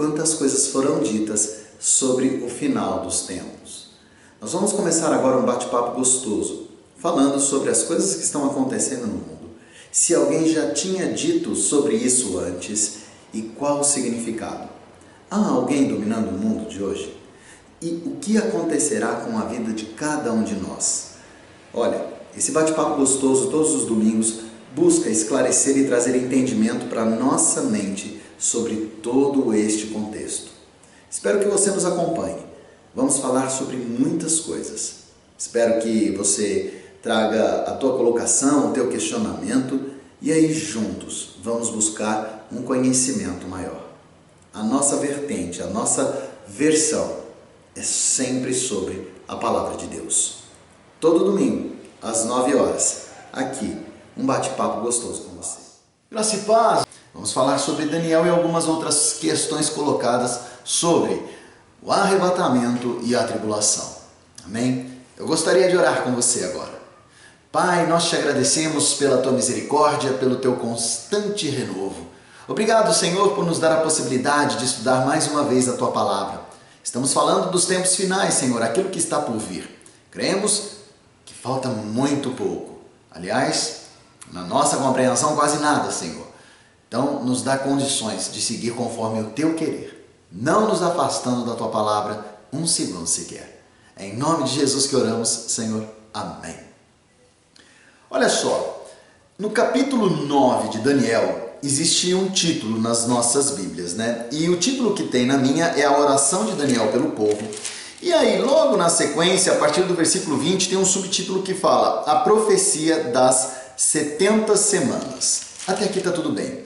quantas coisas foram ditas sobre o final dos tempos. Nós vamos começar agora um bate-papo gostoso, falando sobre as coisas que estão acontecendo no mundo. Se alguém já tinha dito sobre isso antes e qual o significado? Há alguém dominando o mundo de hoje? E o que acontecerá com a vida de cada um de nós? Olha, esse bate-papo gostoso todos os domingos busca esclarecer e trazer entendimento para nossa mente sobre todo este contexto. Espero que você nos acompanhe. Vamos falar sobre muitas coisas. Espero que você traga a tua colocação, o teu questionamento e aí juntos vamos buscar um conhecimento maior. A nossa vertente, a nossa versão é sempre sobre a palavra de Deus. Todo domingo, às 9 horas, aqui, um bate-papo gostoso com você. Graça e paz! Vamos falar sobre Daniel e algumas outras questões colocadas sobre o arrebatamento e a tribulação. Amém? Eu gostaria de orar com você agora. Pai, nós te agradecemos pela tua misericórdia, pelo teu constante renovo. Obrigado, Senhor, por nos dar a possibilidade de estudar mais uma vez a tua palavra. Estamos falando dos tempos finais, Senhor, aquilo que está por vir. Cremos que falta muito pouco. Aliás, na nossa compreensão, quase nada, Senhor. Então, nos dá condições de seguir conforme o teu querer, não nos afastando da tua palavra um segundo sequer. É em nome de Jesus que oramos, Senhor. Amém. Olha só, no capítulo 9 de Daniel existe um título nas nossas Bíblias, né? E o título que tem na minha é a oração de Daniel pelo povo. E aí, logo na sequência, a partir do versículo 20, tem um subtítulo que fala A profecia das 70 semanas. Até aqui está tudo bem.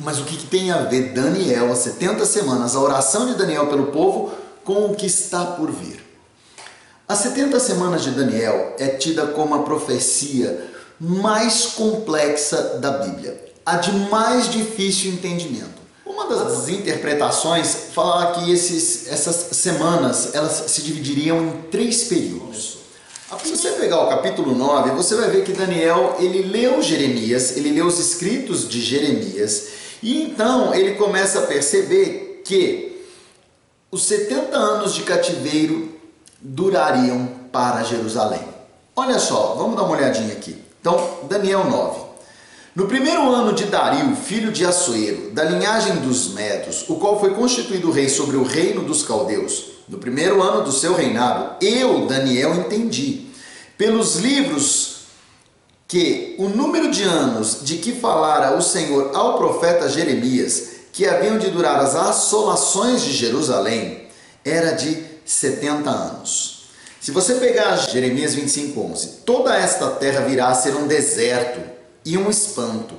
Mas o que, que tem a ver Daniel, as 70 semanas, a oração de Daniel pelo povo, com o que está por vir? As 70 semanas de Daniel é tida como a profecia mais complexa da Bíblia, a de mais difícil entendimento. Uma das interpretações fala que esses, essas semanas elas se dividiriam em três períodos. Se você pegar o capítulo 9, você vai ver que Daniel ele leu Jeremias, ele leu os escritos de Jeremias, e então ele começa a perceber que os 70 anos de cativeiro durariam para Jerusalém. Olha só, vamos dar uma olhadinha aqui. Então, Daniel 9. No primeiro ano de Dario, filho de Assuero, da linhagem dos Medos, o qual foi constituído rei sobre o reino dos caldeus, no primeiro ano do seu reinado, eu, Daniel, entendi, pelos livros que o número de anos de que falara o Senhor ao profeta Jeremias, que haviam de durar as assolações de Jerusalém, era de 70 anos. Se você pegar Jeremias 25:11, toda esta terra virá a ser um deserto e um espanto.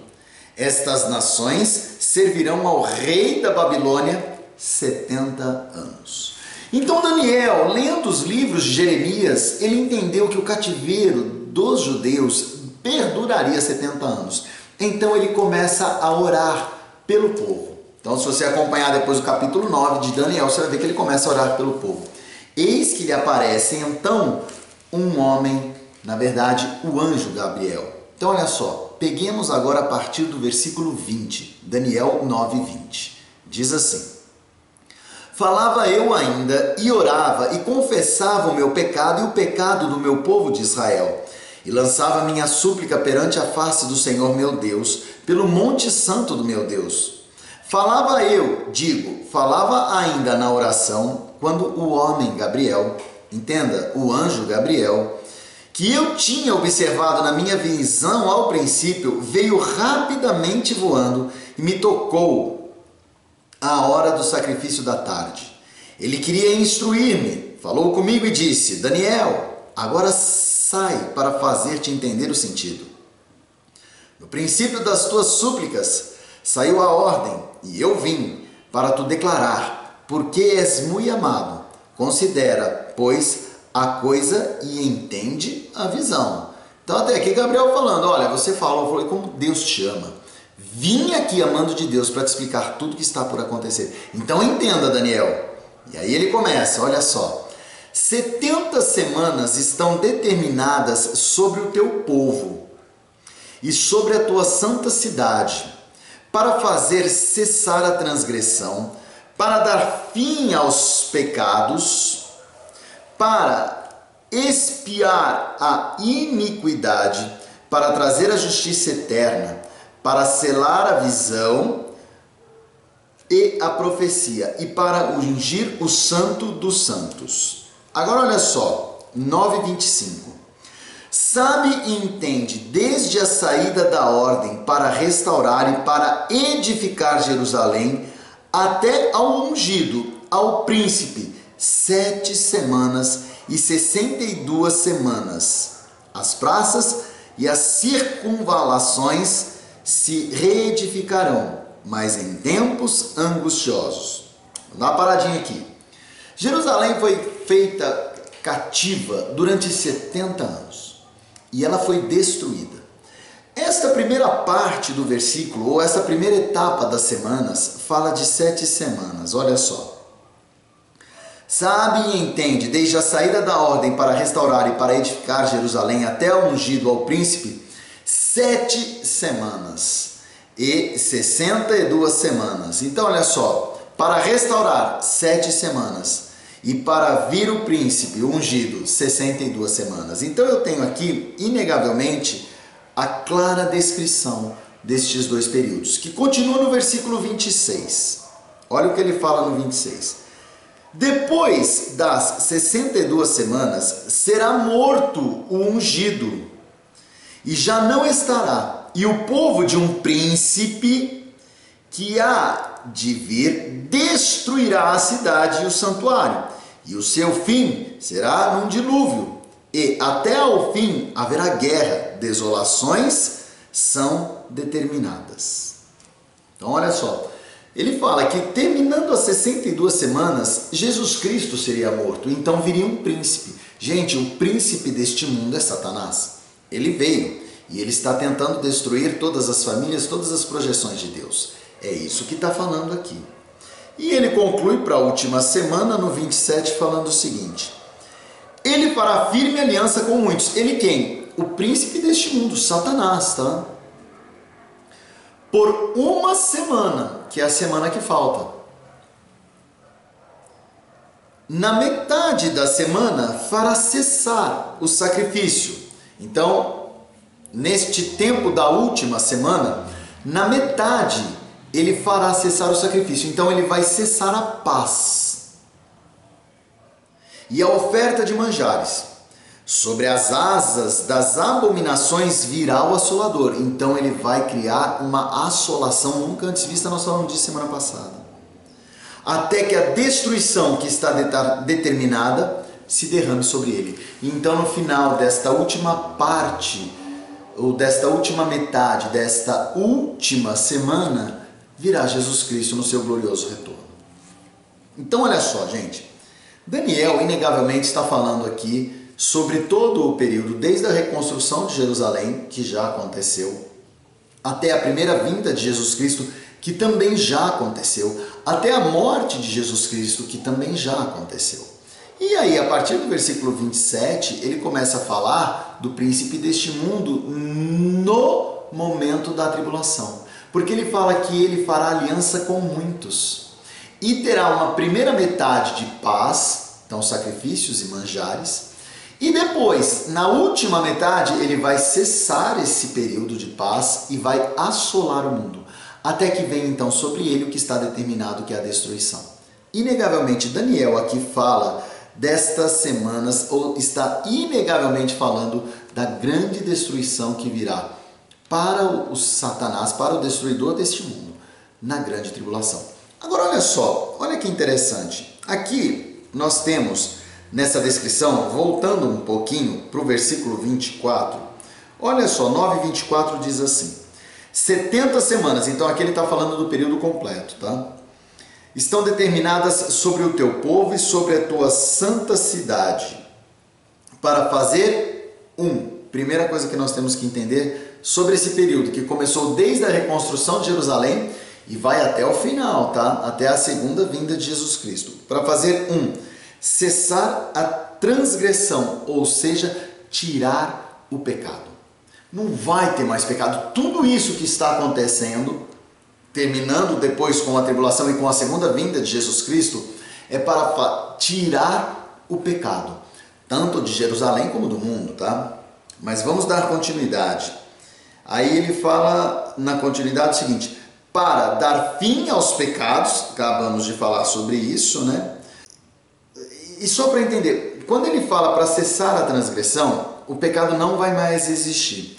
Estas nações servirão ao rei da Babilônia 70 anos. Então Daniel, lendo os livros de Jeremias, ele entendeu que o cativeiro dos judeus perduraria 70 anos. Então ele começa a orar pelo povo. Então, se você acompanhar depois o capítulo 9 de Daniel, você vai ver que ele começa a orar pelo povo. Eis que lhe aparece então um homem, na verdade, o anjo Gabriel. Então, olha só, peguemos agora a partir do versículo 20, Daniel 9, 20. Diz assim: Falava eu ainda e orava e confessava o meu pecado e o pecado do meu povo de Israel, e lançava minha súplica perante a face do Senhor meu Deus, pelo monte santo do meu Deus. Falava eu, digo, falava ainda na oração, quando o homem Gabriel, entenda, o anjo Gabriel, que eu tinha observado na minha visão ao princípio, veio rapidamente voando e me tocou à hora do sacrifício da tarde. Ele queria instruir-me, falou comigo e disse: Daniel, agora sai para fazer-te entender o sentido. No princípio das tuas súplicas saiu a ordem, e eu vim para tu declarar porque és muito amado. Considera, pois, a coisa e entende a visão. Então, até aqui, Gabriel falando: olha, você falou, falei como Deus te ama. Vim aqui amando de Deus para te explicar tudo que está por acontecer. Então, entenda, Daniel. E aí ele começa: olha só. 70 semanas estão determinadas sobre o teu povo e sobre a tua santa cidade, para fazer cessar a transgressão, para dar fim aos pecados, para expiar a iniquidade, para trazer a justiça eterna, para selar a visão e a profecia, e para ungir o santo dos santos. Agora olha só, 9:25. Sabe e entende desde a saída da ordem para restaurar e para edificar Jerusalém até ao ungido, ao príncipe, sete semanas e sessenta e duas semanas. As praças e as circunvalações se reedificarão, mas em tempos angustiosos. Dá uma paradinha aqui. Jerusalém foi feita cativa durante 70 anos e ela foi destruída. Esta primeira parte do versículo, ou essa primeira etapa das semanas, fala de sete semanas. Olha só. Sabe e entende, desde a saída da ordem para restaurar e para edificar Jerusalém até o ungido ao príncipe, sete semanas e sessenta e duas semanas. Então, olha só, para restaurar, sete semanas e para vir o príncipe ungido, 62 semanas. Então eu tenho aqui, inegavelmente, a clara descrição destes dois períodos, que continua no versículo 26. Olha o que ele fala no 26. Depois das 62 semanas, será morto o ungido, e já não estará, e o povo de um príncipe que há de vir destruirá a cidade e o santuário, e o seu fim será num dilúvio, e até ao fim haverá guerra, desolações são determinadas. Então, olha só, ele fala que terminando as 62 semanas, Jesus Cristo seria morto, então viria um príncipe. Gente, o príncipe deste mundo é Satanás. Ele veio e ele está tentando destruir todas as famílias, todas as projeções de Deus. É isso que está falando aqui. E ele conclui para a última semana, no 27, falando o seguinte: Ele fará firme aliança com muitos. Ele quem? O príncipe deste mundo, Satanás, tá? Por uma semana, que é a semana que falta. Na metade da semana fará cessar o sacrifício. Então, neste tempo da última semana, na metade ele fará cessar o sacrifício. Então ele vai cessar a paz. E a oferta de manjares. Sobre as asas das abominações virá o assolador. Então ele vai criar uma assolação nunca antes vista. Nós falamos disso semana passada. Até que a destruição que está determinada se derrame sobre ele. Então no final desta última parte, ou desta última metade, desta última semana, virá Jesus Cristo no seu glorioso retorno. Então, olha só, gente. Daniel, inegavelmente, está falando aqui sobre todo o período, desde a reconstrução de Jerusalém, que já aconteceu, até a primeira vinda de Jesus Cristo, que também já aconteceu, até a morte de Jesus Cristo, que também já aconteceu. E aí, a partir do versículo 27, ele começa a falar do príncipe deste mundo no momento da tribulação porque ele fala que ele fará aliança com muitos e terá uma primeira metade de paz, então sacrifícios e manjares, e depois, na última metade, ele vai cessar esse período de paz e vai assolar o mundo, até que venha então sobre ele o que está determinado, que é a destruição. Inegavelmente, Daniel aqui fala destas semanas, ou está inegavelmente falando da grande destruição que virá para o Satanás, para o destruidor deste mundo, na grande tribulação. Agora olha só, olha que interessante. Aqui nós temos nessa descrição, voltando um pouquinho para o versículo 24, olha só, 9 24 diz assim: 70 semanas, então aqui ele está falando do período completo, tá? Estão determinadas sobre o teu povo e sobre a tua santa cidade, para fazer um. Primeira coisa que nós temos que entender sobre esse período que começou desde a reconstrução de Jerusalém e vai até o final, tá? Até a segunda vinda de Jesus Cristo. Para fazer um, cessar a transgressão, ou seja, tirar o pecado. Não vai ter mais pecado. Tudo isso que está acontecendo, terminando depois com a tribulação e com a segunda vinda de Jesus Cristo, é para tirar o pecado, tanto de Jerusalém como do mundo, tá? Mas vamos dar continuidade. Aí ele fala na continuidade o seguinte: para dar fim aos pecados, acabamos de falar sobre isso, né? E só para entender, quando ele fala para cessar a transgressão, o pecado não vai mais existir.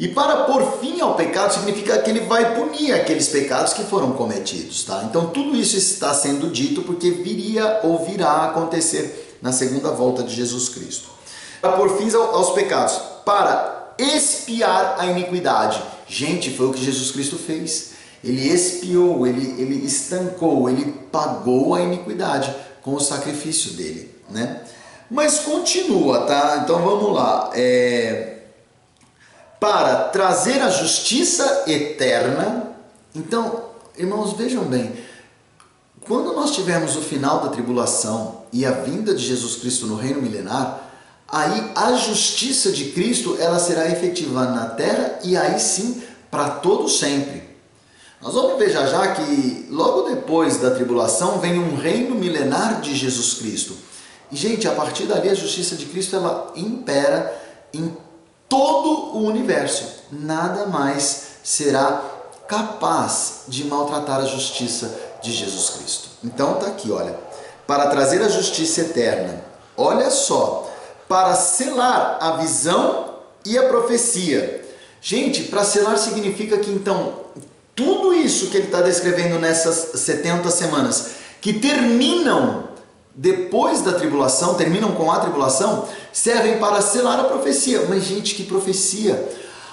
E para pôr fim ao pecado significa que ele vai punir aqueles pecados que foram cometidos, tá? Então tudo isso está sendo dito porque viria ou virá a acontecer na segunda volta de Jesus Cristo. Para pôr fim aos pecados, para expiar a iniquidade. Gente, foi o que Jesus Cristo fez. Ele expiou, ele, ele estancou, ele pagou a iniquidade com o sacrifício dele, né? Mas continua, tá? Então vamos lá. É... Para trazer a justiça eterna. Então, irmãos, vejam bem. Quando nós tivermos o final da tribulação e a vinda de Jesus Cristo no reino milenar, aí a justiça de Cristo ela será efetiva na terra e aí sim para todo sempre. Nós vamos ver já já que logo depois da tribulação vem um reino milenar de Jesus Cristo. E gente, a partir dali a justiça de Cristo ela impera em todo o universo. Nada mais será capaz de maltratar a justiça de Jesus Cristo. Então tá aqui, olha, para trazer a justiça eterna. Olha só, para selar a visão e a profecia. Gente, para selar significa que então tudo isso que ele está descrevendo nessas 70 semanas, que terminam depois da tribulação, terminam com a tribulação, servem para selar a profecia. Mas, gente, que profecia!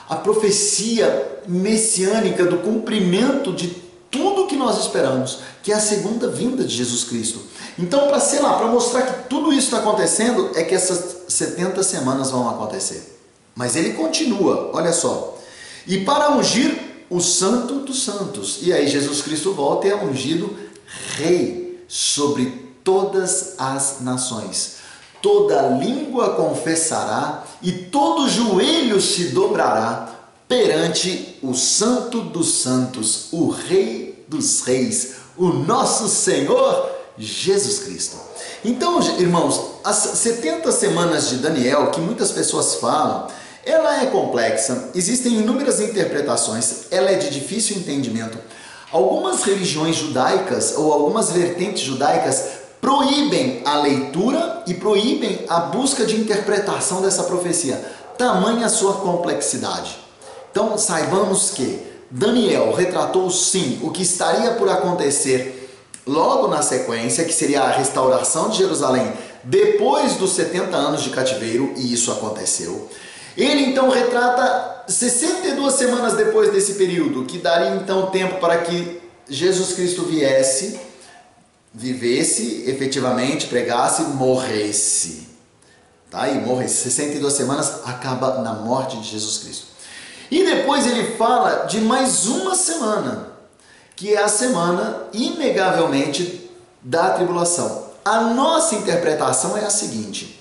A profecia messiânica do cumprimento de tudo que nós esperamos, que é a segunda vinda de Jesus Cristo. Então, para selar, para mostrar que tudo isso está acontecendo, é que essas 70 semanas vão acontecer. Mas ele continua, olha só. E para ungir o Santo dos Santos. E aí Jesus Cristo volta e é ungido Rei sobre todas as nações. Toda língua confessará e todo joelho se dobrará perante o Santo dos Santos, o Rei dos Reis, o nosso Senhor Jesus Cristo. Então, irmãos, as 70 semanas de Daniel, que muitas pessoas falam, ela é complexa, existem inúmeras interpretações, ela é de difícil entendimento. Algumas religiões judaicas ou algumas vertentes judaicas proíbem a leitura e proíbem a busca de interpretação dessa profecia, tamanha sua complexidade. Então saibamos que Daniel retratou sim o que estaria por acontecer logo na sequência, que seria a restauração de Jerusalém depois dos 70 anos de cativeiro, e isso aconteceu. Ele então retrata 62 semanas depois desse período, que daria então tempo para que Jesus Cristo viesse, vivesse efetivamente, pregasse, morresse. Tá? E morresse. 62 semanas acaba na morte de Jesus Cristo. E depois ele fala de mais uma semana, que é a semana, inegavelmente, da tribulação. A nossa interpretação é a seguinte: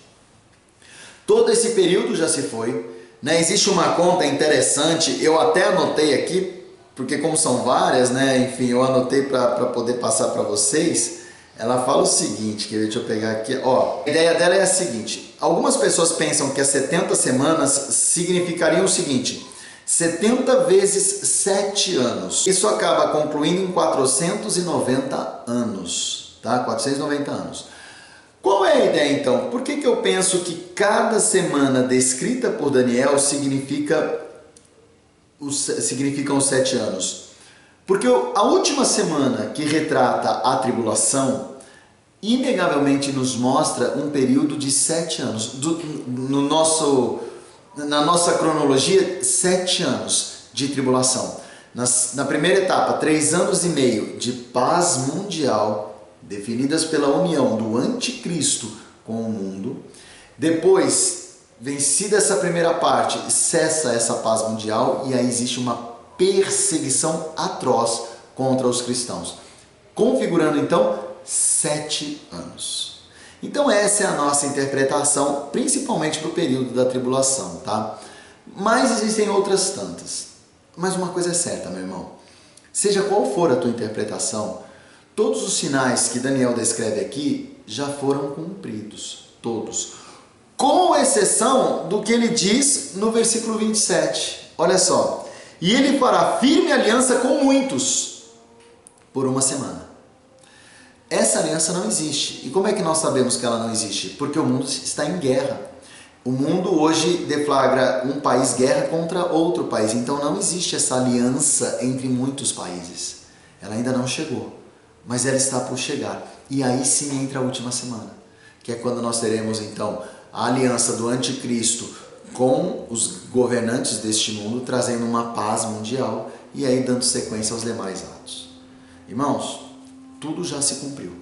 Todo esse período já se foi. Né? Existe uma conta interessante, eu até anotei aqui, porque como são várias, né? enfim, eu anotei para poder passar para vocês. Ela fala o seguinte, que deixa eu pegar aqui, ó. A ideia dela é a seguinte: algumas pessoas pensam que as 70 semanas significariam o seguinte: 70 vezes 7 anos. Isso acaba concluindo em 490 anos, tá? 490 anos. Qual é a ideia então? Por que, que eu penso que cada semana descrita por Daniel significa os, significam os sete anos? Porque a última semana que retrata a tribulação, inegavelmente nos mostra um período de sete anos. Do, no nosso, na nossa cronologia, sete anos de tribulação. Nas, na primeira etapa, três anos e meio de paz mundial definidas pela união do anticristo com o mundo. Depois, vencida essa primeira parte, cessa essa paz mundial e aí existe uma perseguição atroz contra os cristãos, configurando então sete anos. Então essa é a nossa interpretação, principalmente para o período da tribulação, tá? Mas existem outras tantas. Mas uma coisa é certa, meu irmão. Seja qual for a tua interpretação, todos os sinais que Daniel descreve aqui já foram cumpridos, todos. Com exceção do que ele diz no versículo 27. Olha só. E ele fará firme aliança com muitos por uma semana. Essa aliança não existe. E como é que nós sabemos que ela não existe? Porque o mundo está em guerra. O mundo hoje deflagra um país guerra contra outro país, então não existe essa aliança entre muitos países. Ela ainda não chegou, mas ela está por chegar. E aí sim entra a última semana, que é quando nós teremos então a aliança do anticristo com os governantes deste mundo, trazendo uma paz mundial e aí dando sequência aos demais atos. Irmãos, tudo já se cumpriu.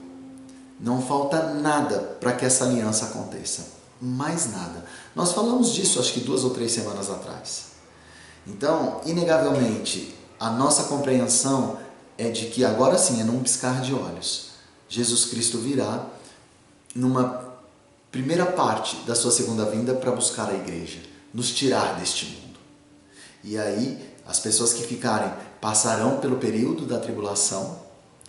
Não falta nada para que essa aliança aconteça mais nada. Nós falamos disso acho que duas ou três semanas atrás. Então, inegavelmente, a nossa compreensão é de que agora sim, é num piscar de olhos, Jesus Cristo virá numa primeira parte da sua segunda vinda para buscar a igreja, nos tirar deste mundo. E aí, as pessoas que ficarem passarão pelo período da tribulação,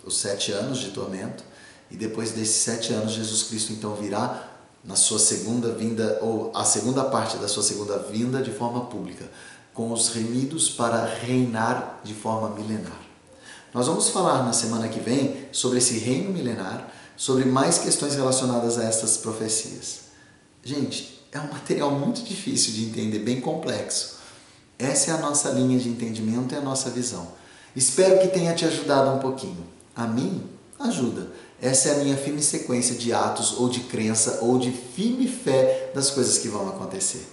os sete anos de tormento, e depois desses sete anos, Jesus Cristo então virá na sua segunda vinda, ou a segunda parte da sua segunda vinda de forma pública, com os remidos para reinar de forma milenar. Nós vamos falar na semana que vem sobre esse reino milenar, sobre mais questões relacionadas a essas profecias. Gente, é um material muito difícil de entender, bem complexo. Essa é a nossa linha de entendimento e a nossa visão. Espero que tenha te ajudado um pouquinho. A mim, ajuda essa é a minha firme sequência de atos ou de crença ou de firme fé das coisas que vão acontecer,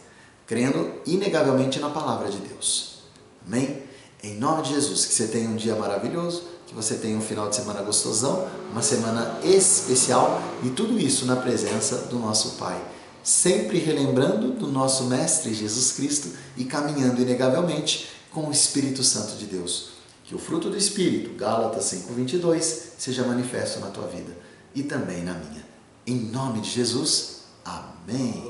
crendo inegavelmente na palavra de Deus. Amém? Em nome de Jesus, que você tenha um dia maravilhoso, que você tenha um final de semana gostosão, uma semana especial e tudo isso na presença do nosso Pai. Sempre relembrando do nosso Mestre Jesus Cristo e caminhando inegavelmente com o Espírito Santo de Deus que o fruto do Espírito, Gálatas 5,22, seja manifesto na tua vida e também na minha. Em nome de Jesus, amém.